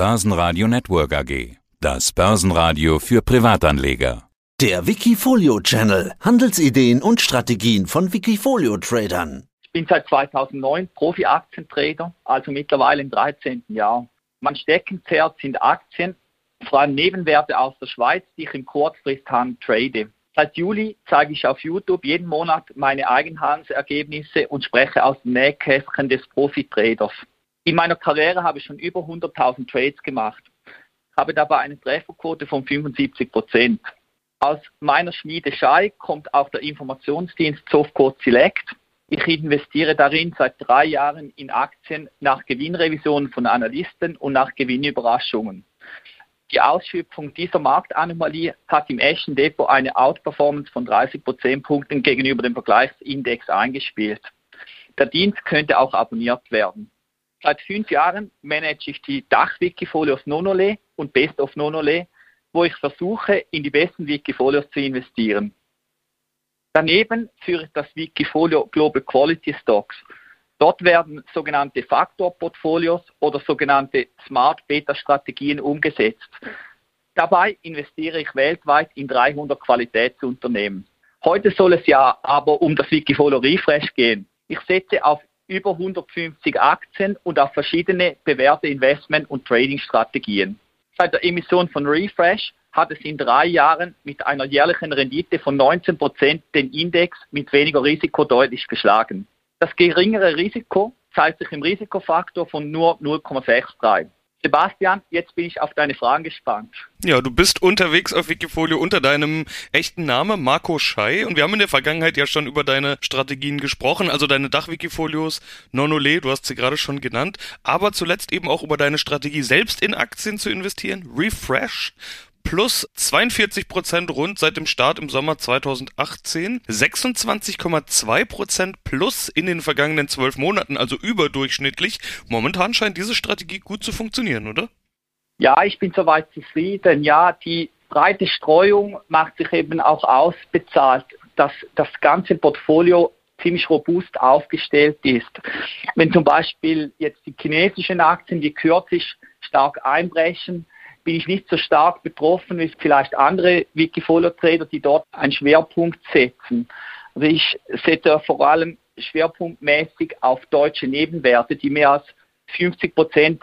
Börsenradio Network AG. Das Börsenradio für Privatanleger. Der Wikifolio Channel. Handelsideen und Strategien von Wikifolio Tradern. Ich bin seit 2009 Profi-Aktientrader, also mittlerweile im 13. Jahr. Mein Steckenpferd sind Aktien, vor allem Nebenwerte aus der Schweiz, die ich im Kurzfristhand trade. Seit Juli zeige ich auf YouTube jeden Monat meine Eigenhandelsergebnisse und spreche aus dem Nähkästchen des Profi-Traders. In meiner Karriere habe ich schon über 100.000 Trades gemacht, habe dabei eine Trefferquote von 75 Prozent. Aus meiner Schmiede Schei kommt auch der Informationsdienst Softcode Select. Ich investiere darin seit drei Jahren in Aktien nach Gewinnrevisionen von Analysten und nach Gewinnüberraschungen. Die Ausschöpfung dieser Marktanomalie hat im echten Depot eine Outperformance von 30 Prozentpunkten gegenüber dem Vergleichsindex eingespielt. Der Dienst könnte auch abonniert werden. Seit fünf Jahren manage ich die Dach-Wikifolios Nonole und Best of Nonole, wo ich versuche, in die besten Wikifolios zu investieren. Daneben führe ich das Wikifolio Global Quality Stocks. Dort werden sogenannte Faktorportfolios oder sogenannte Smart Beta Strategien umgesetzt. Dabei investiere ich weltweit in 300 Qualitätsunternehmen. Heute soll es ja aber um das Wikifolio Refresh gehen. Ich setze auf über 150 Aktien und auf verschiedene bewährte Investment- und Trading-Strategien. Seit der Emission von Refresh hat es in drei Jahren mit einer jährlichen Rendite von 19 Prozent den Index mit weniger Risiko deutlich geschlagen. Das geringere Risiko zeigt sich im Risikofaktor von nur 0,63. Sebastian, jetzt bin ich auf deine Fragen gespannt. Ja, du bist unterwegs auf Wikifolio unter deinem echten Namen, Marco Schei. Und wir haben in der Vergangenheit ja schon über deine Strategien gesprochen, also deine Dachwikifolios, Nonole, du hast sie gerade schon genannt, aber zuletzt eben auch über deine Strategie, selbst in Aktien zu investieren, Refresh plus 42 Prozent rund seit dem Start im Sommer 2018, 26,2 Prozent plus in den vergangenen zwölf Monaten, also überdurchschnittlich. Momentan scheint diese Strategie gut zu funktionieren, oder? Ja, ich bin soweit zufrieden. Ja, die breite Streuung macht sich eben auch ausbezahlt, dass das ganze Portfolio ziemlich robust aufgestellt ist. Wenn zum Beispiel jetzt die chinesischen Aktien wie kürzlich stark einbrechen, bin ich nicht so stark betroffen wie vielleicht andere Wikifolio-Trader, die dort einen Schwerpunkt setzen. Also ich setze vor allem schwerpunktmäßig auf deutsche Nebenwerte, die mehr als 50 Prozent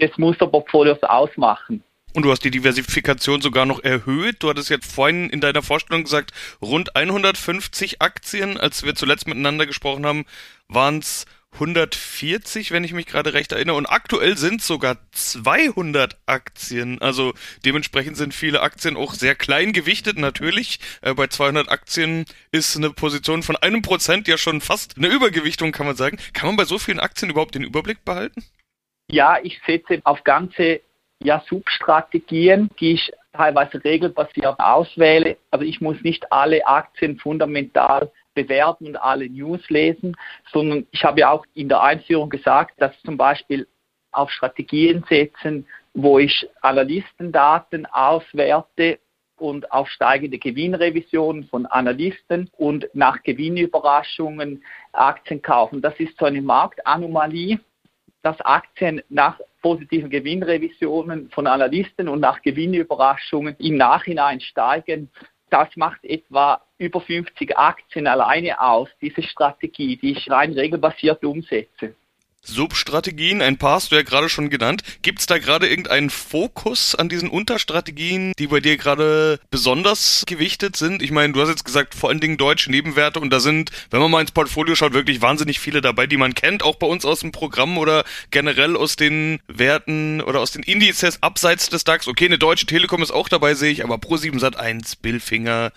des Musterportfolios ausmachen. Und du hast die Diversifikation sogar noch erhöht. Du hattest jetzt vorhin in deiner Vorstellung gesagt, rund 150 Aktien. Als wir zuletzt miteinander gesprochen haben, waren es 140, wenn ich mich gerade recht erinnere. Und aktuell sind sogar 200 Aktien. Also dementsprechend sind viele Aktien auch sehr klein gewichtet. Natürlich, äh, bei 200 Aktien ist eine Position von einem Prozent ja schon fast eine Übergewichtung, kann man sagen. Kann man bei so vielen Aktien überhaupt den Überblick behalten? Ja, ich setze auf ganze ja, Substrategien, die ich teilweise regelbasiert auswähle. Also ich muss nicht alle Aktien fundamental bewerten und alle News lesen, sondern ich habe ja auch in der Einführung gesagt, dass zum Beispiel auf Strategien setzen, wo ich Analystendaten auswerte und auf steigende Gewinnrevisionen von Analysten und nach Gewinnüberraschungen Aktien kaufen. Das ist so eine Marktanomalie, dass Aktien nach positiven Gewinnrevisionen von Analysten und nach Gewinnüberraschungen im Nachhinein steigen. Das macht etwa über 50 Aktien alleine aus, diese Strategie, die ich rein regelbasiert umsetze. Substrategien, ein paar hast du ja gerade schon genannt. Gibt es da gerade irgendeinen Fokus an diesen Unterstrategien, die bei dir gerade besonders gewichtet sind? Ich meine, du hast jetzt gesagt, vor allen Dingen deutsche Nebenwerte und da sind, wenn man mal ins Portfolio schaut, wirklich wahnsinnig viele dabei, die man kennt, auch bei uns aus dem Programm oder generell aus den Werten oder aus den Indizes abseits des DAX. Okay, eine deutsche Telekom ist auch dabei, sehe ich, aber Pro7 Sat1, Billfinger,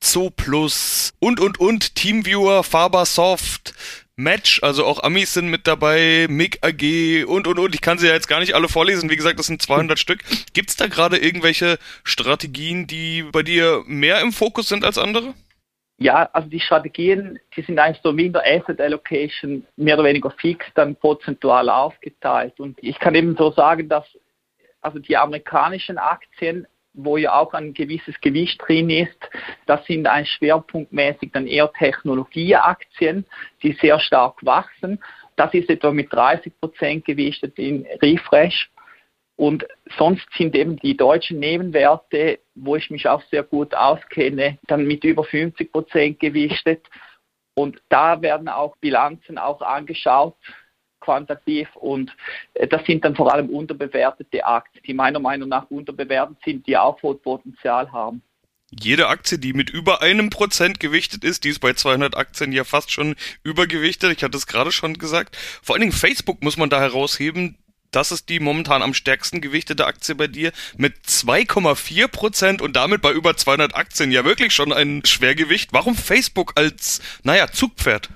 Zooplus und und und Teamviewer, Fabersoft, Match, also auch Amis sind mit dabei, MIG AG und und und. Ich kann sie ja jetzt gar nicht alle vorlesen. Wie gesagt, das sind 200 Stück. Gibt es da gerade irgendwelche Strategien, die bei dir mehr im Fokus sind als andere? Ja, also die Strategien, die sind eigentlich so wie in der Asset Allocation mehr oder weniger fix dann prozentual aufgeteilt. Und ich kann eben so sagen, dass also die amerikanischen Aktien wo ja auch ein gewisses Gewicht drin ist. Das sind ein schwerpunktmäßig dann eher Technologieaktien, die sehr stark wachsen. Das ist etwa mit 30 Prozent gewichtet in Refresh. Und sonst sind eben die deutschen Nebenwerte, wo ich mich auch sehr gut auskenne, dann mit über 50 Prozent gewichtet. Und da werden auch Bilanzen auch angeschaut, quantitativ. Und äh, das sind dann vor allem unterbewertete Aktien, die meiner Meinung nach unterbewertet sind, die Aufholpotenzial haben. Jede Aktie, die mit über einem Prozent gewichtet ist, die ist bei 200 Aktien ja fast schon übergewichtet. Ich hatte es gerade schon gesagt. Vor allen Dingen Facebook muss man da herausheben das ist die momentan am stärksten gewichtete Aktie bei dir mit 2,4 Prozent und damit bei über 200 Aktien ja wirklich schon ein Schwergewicht. Warum Facebook als, naja, Zugpferd?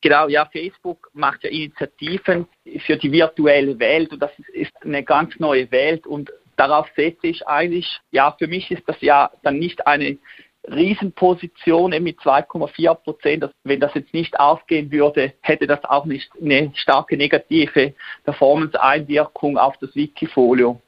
Genau, ja, Facebook macht ja Initiativen für die virtuelle Welt und das ist eine ganz neue Welt und darauf setze ich eigentlich, ja, für mich ist das ja dann nicht eine Riesenposition mit 2,4 Prozent. Wenn das jetzt nicht aufgehen würde, hätte das auch nicht eine starke negative Performance-Einwirkung auf das Wikifolio.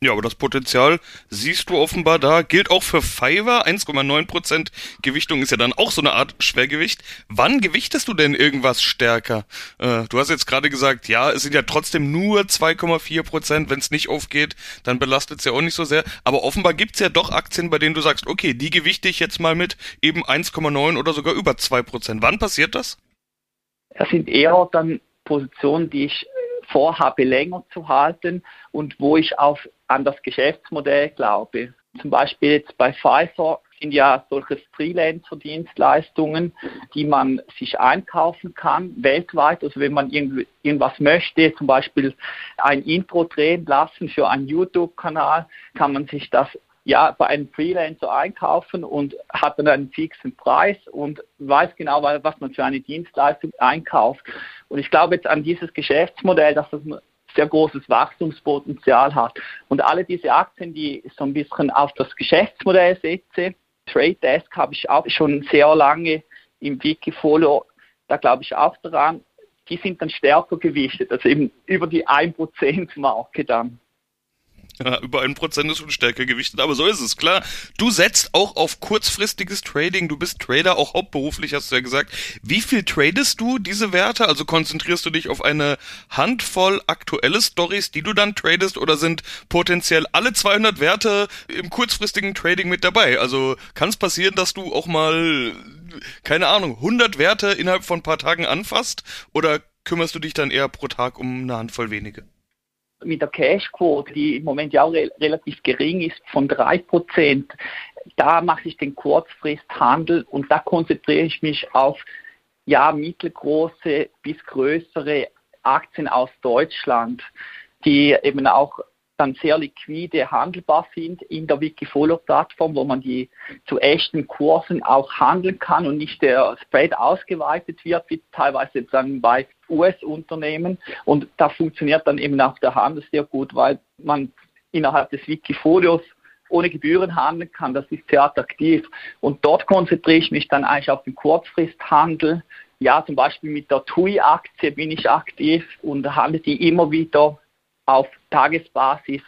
Ja, aber das Potenzial siehst du offenbar da. Gilt auch für Fiverr. 1,9% Gewichtung ist ja dann auch so eine Art Schwergewicht. Wann gewichtest du denn irgendwas stärker? Äh, du hast jetzt gerade gesagt, ja, es sind ja trotzdem nur 2,4%. Wenn es nicht aufgeht, dann belastet es ja auch nicht so sehr. Aber offenbar gibt's ja doch Aktien, bei denen du sagst, okay, die gewichte ich jetzt mal mit eben 1,9 oder sogar über 2%. Wann passiert das? Das sind eher dann Positionen, die ich vorhabe, länger zu halten und wo ich auf, an das Geschäftsmodell glaube. Zum Beispiel jetzt bei Pfizer sind ja solche Freelancer-Dienstleistungen, die man sich einkaufen kann weltweit. Also wenn man irgendwas möchte, zum Beispiel ein Intro drehen lassen für einen YouTube-Kanal, kann man sich das ja, bei einem Freelancer einkaufen und hat dann einen fixen Preis und weiß genau, was man für eine Dienstleistung einkauft. Und ich glaube jetzt an dieses Geschäftsmodell, dass das ein sehr großes Wachstumspotenzial hat. Und alle diese Aktien, die so ein bisschen auf das Geschäftsmodell setze, Trade Desk habe ich auch schon sehr lange im Wikifolio, da glaube ich auch daran, die sind dann stärker gewichtet, also eben über die 1%-Marke dann. Ja, über ein Prozent ist schon stärker gewichtet, aber so ist es, klar. Du setzt auch auf kurzfristiges Trading, du bist Trader, auch hauptberuflich, hast du ja gesagt. Wie viel tradest du diese Werte? Also konzentrierst du dich auf eine Handvoll aktuelle Stories, die du dann tradest, oder sind potenziell alle 200 Werte im kurzfristigen Trading mit dabei? Also kann es passieren, dass du auch mal, keine Ahnung, 100 Werte innerhalb von ein paar Tagen anfasst, oder kümmerst du dich dann eher pro Tag um eine Handvoll wenige? Mit der Cashquote, die im Moment ja auch re relativ gering ist, von 3%, da mache ich den Kurzfristhandel und da konzentriere ich mich auf ja, mittelgroße bis größere Aktien aus Deutschland, die eben auch dann sehr liquide handelbar sind in der Wikifolio-Plattform, wo man die zu echten Kursen auch handeln kann und nicht der Spread ausgeweitet wird, wie teilweise dann bei US-Unternehmen. Und da funktioniert dann eben auch der Handel sehr gut, weil man innerhalb des Wikifolios ohne Gebühren handeln kann. Das ist sehr attraktiv. Und dort konzentriere ich mich dann eigentlich auf den Kurzfristhandel. Ja, zum Beispiel mit der TUI-Aktie bin ich aktiv und handle die immer wieder auf Tagesbasis.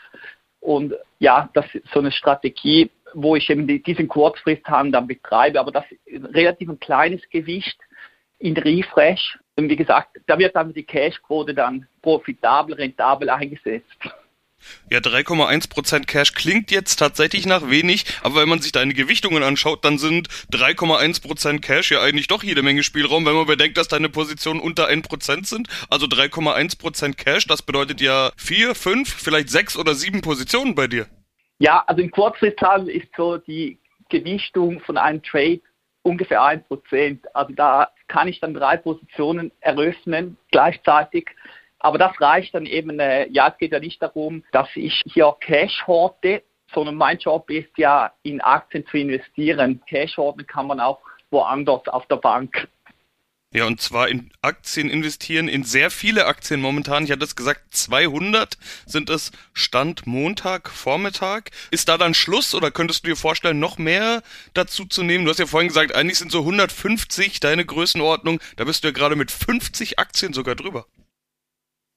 Und ja, das ist so eine Strategie, wo ich eben diesen Kurzfristhandel dann betreibe, aber das ist relativ ein kleines Gewicht in Refresh. Und wie gesagt, da wird dann die Cashquote dann profitabel, rentabel eingesetzt. Ja, 3,1% Cash klingt jetzt tatsächlich nach wenig, aber wenn man sich deine Gewichtungen anschaut, dann sind 3,1% Cash ja eigentlich doch jede Menge Spielraum, wenn man bedenkt, dass deine Positionen unter 1% sind. Also 3,1% Cash, das bedeutet ja 4, 5, vielleicht 6 oder 7 Positionen bei dir. Ja, also im Kurzfristhandel ist so die Gewichtung von einem Trade ungefähr 1%. Also da kann ich dann drei Positionen eröffnen gleichzeitig aber das reicht dann eben, äh, ja, es geht ja nicht darum, dass ich hier Cash horte, sondern mein Job ist ja, in Aktien zu investieren. Cash horten kann man auch woanders auf der Bank. Ja, und zwar in Aktien investieren, in sehr viele Aktien momentan. Ich hatte es gesagt, 200 sind es Stand Montag, Vormittag. Ist da dann Schluss oder könntest du dir vorstellen, noch mehr dazu zu nehmen? Du hast ja vorhin gesagt, eigentlich sind so 150 deine Größenordnung. Da bist du ja gerade mit 50 Aktien sogar drüber.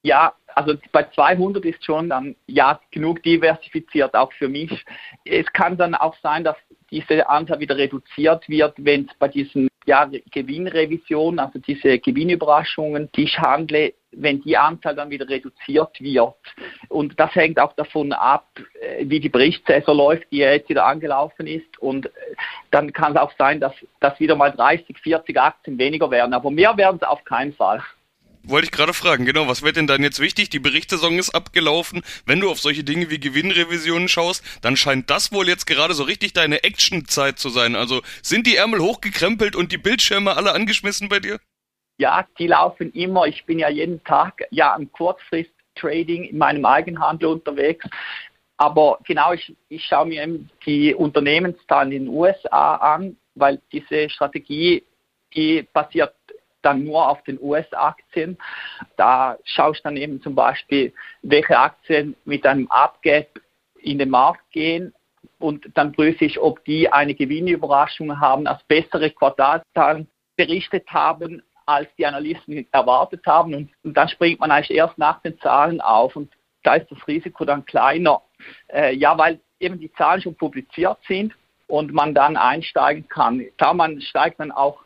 Ja, also bei 200 ist schon dann ja genug diversifiziert, auch für mich. Es kann dann auch sein, dass diese Anzahl wieder reduziert wird, wenn es bei diesen ja, Gewinnrevision, also diese Gewinnüberraschungen, die ich handle, wenn die Anzahl dann wieder reduziert wird. Und das hängt auch davon ab, äh, wie die Berichtssaison läuft, die jetzt wieder angelaufen ist. Und äh, dann kann es auch sein, dass, dass wieder mal 30, 40 Aktien weniger werden. Aber mehr werden es auf keinen Fall. Wollte ich gerade fragen, genau, was wird denn dann jetzt wichtig? Die Berichtssaison ist abgelaufen. Wenn du auf solche Dinge wie Gewinnrevisionen schaust, dann scheint das wohl jetzt gerade so richtig deine Actionzeit zu sein. Also sind die Ärmel hochgekrempelt und die Bildschirme alle angeschmissen bei dir? Ja, die laufen immer. Ich bin ja jeden Tag ja am Kurzfrist-Trading in meinem Eigenhandel unterwegs. Aber genau, ich, ich schaue mir eben die Unternehmenszahlen in den USA an, weil diese Strategie, die basiert dann nur auf den US-Aktien. Da schaue ich dann eben zum Beispiel, welche Aktien mit einem Upgap in den Markt gehen und dann prüfe ich, ob die eine Gewinnüberraschung haben, als bessere Quartalszahlen berichtet haben, als die Analysten erwartet haben. Und, und, dann springt man eigentlich erst nach den Zahlen auf und da ist das Risiko dann kleiner. Äh, ja, weil eben die Zahlen schon publiziert sind und man dann einsteigen kann. Klar, man steigt dann auch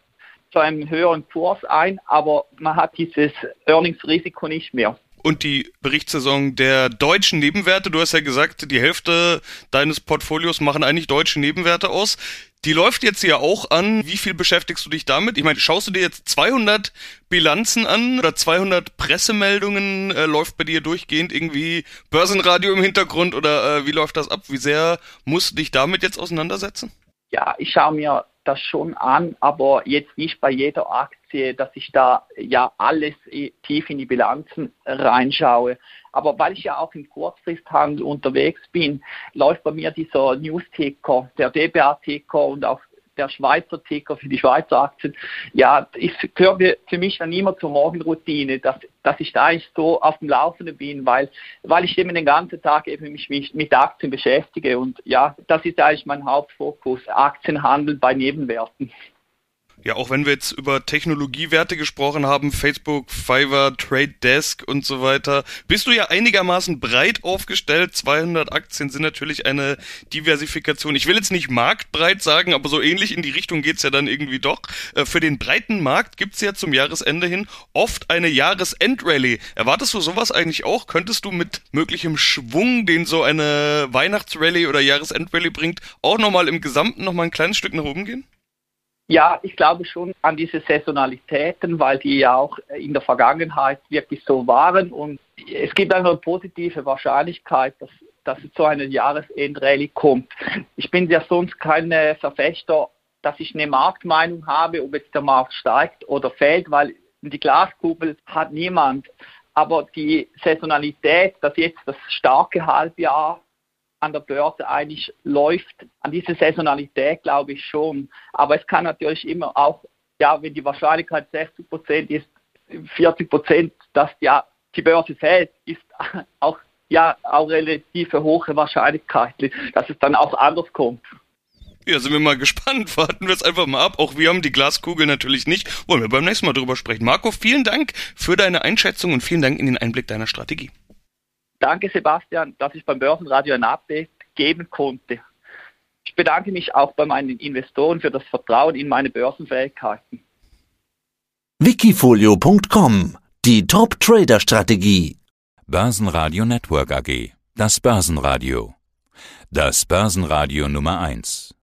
zu einem höheren Kurs ein, aber man hat dieses Earnings-Risiko nicht mehr. Und die Berichtssaison der deutschen Nebenwerte, du hast ja gesagt, die Hälfte deines Portfolios machen eigentlich deutsche Nebenwerte aus. Die läuft jetzt ja auch an. Wie viel beschäftigst du dich damit? Ich meine, schaust du dir jetzt 200 Bilanzen an oder 200 Pressemeldungen? Äh, läuft bei dir durchgehend irgendwie Börsenradio im Hintergrund oder äh, wie läuft das ab? Wie sehr musst du dich damit jetzt auseinandersetzen? Ja, ich schaue mir das schon an, aber jetzt nicht bei jeder Aktie, dass ich da ja alles tief in die Bilanzen reinschaue. Aber weil ich ja auch im Kurzfristhandel unterwegs bin, läuft bei mir dieser News-Ticker, der DBA-Ticker und auch der Schweizer Ticker für die Schweizer Aktien, ja, ich gehört für mich dann immer zur Morgenroutine, dass, dass ich da eigentlich so auf dem Laufenden bin, weil, weil ich eben den ganzen Tag eben mich, mich mit Aktien beschäftige. Und ja, das ist eigentlich mein Hauptfokus, Aktienhandel bei Nebenwerten. Ja, auch wenn wir jetzt über Technologiewerte gesprochen haben, Facebook, Fiverr, Trade Desk und so weiter, bist du ja einigermaßen breit aufgestellt. 200 Aktien sind natürlich eine Diversifikation. Ich will jetzt nicht marktbreit sagen, aber so ähnlich in die Richtung geht's ja dann irgendwie doch. Äh, für den breiten Markt gibt's ja zum Jahresende hin oft eine Jahresendrallye. Erwartest du sowas eigentlich auch? Könntest du mit möglichem Schwung, den so eine Weihnachtsrallye oder Jahresendrallye bringt, auch nochmal im Gesamten nochmal ein kleines Stück nach oben gehen? Ja, ich glaube schon an diese Saisonalitäten, weil die ja auch in der Vergangenheit wirklich so waren. Und es gibt eine positive Wahrscheinlichkeit, dass, dass es zu einer Jahresendrallye kommt. Ich bin ja sonst kein Verfechter, dass ich eine Marktmeinung habe, ob jetzt der Markt steigt oder fällt, weil die Glaskugel hat niemand. Aber die Saisonalität, dass jetzt das starke Halbjahr an der Börse eigentlich läuft. An diese Saisonalität glaube ich schon. Aber es kann natürlich immer auch, ja, wenn die Wahrscheinlichkeit 60 Prozent ist, 40 Prozent, dass ja die Börse fällt, ist auch ja auch relativ hohe Wahrscheinlichkeit, dass es dann auch anders kommt. Ja, sind wir mal gespannt. Warten wir es einfach mal ab. Auch wir haben die Glaskugel natürlich nicht. Wollen wir beim nächsten Mal drüber sprechen. Marco, vielen Dank für deine Einschätzung und vielen Dank in den Einblick deiner Strategie. Danke, Sebastian, dass ich beim Börsenradio ein Update geben konnte. Ich bedanke mich auch bei meinen Investoren für das Vertrauen in meine Börsenfähigkeiten. Wikifolio.com Die Top-Trader-Strategie. Börsenradio Network AG. Das Börsenradio. Das Börsenradio Nummer 1.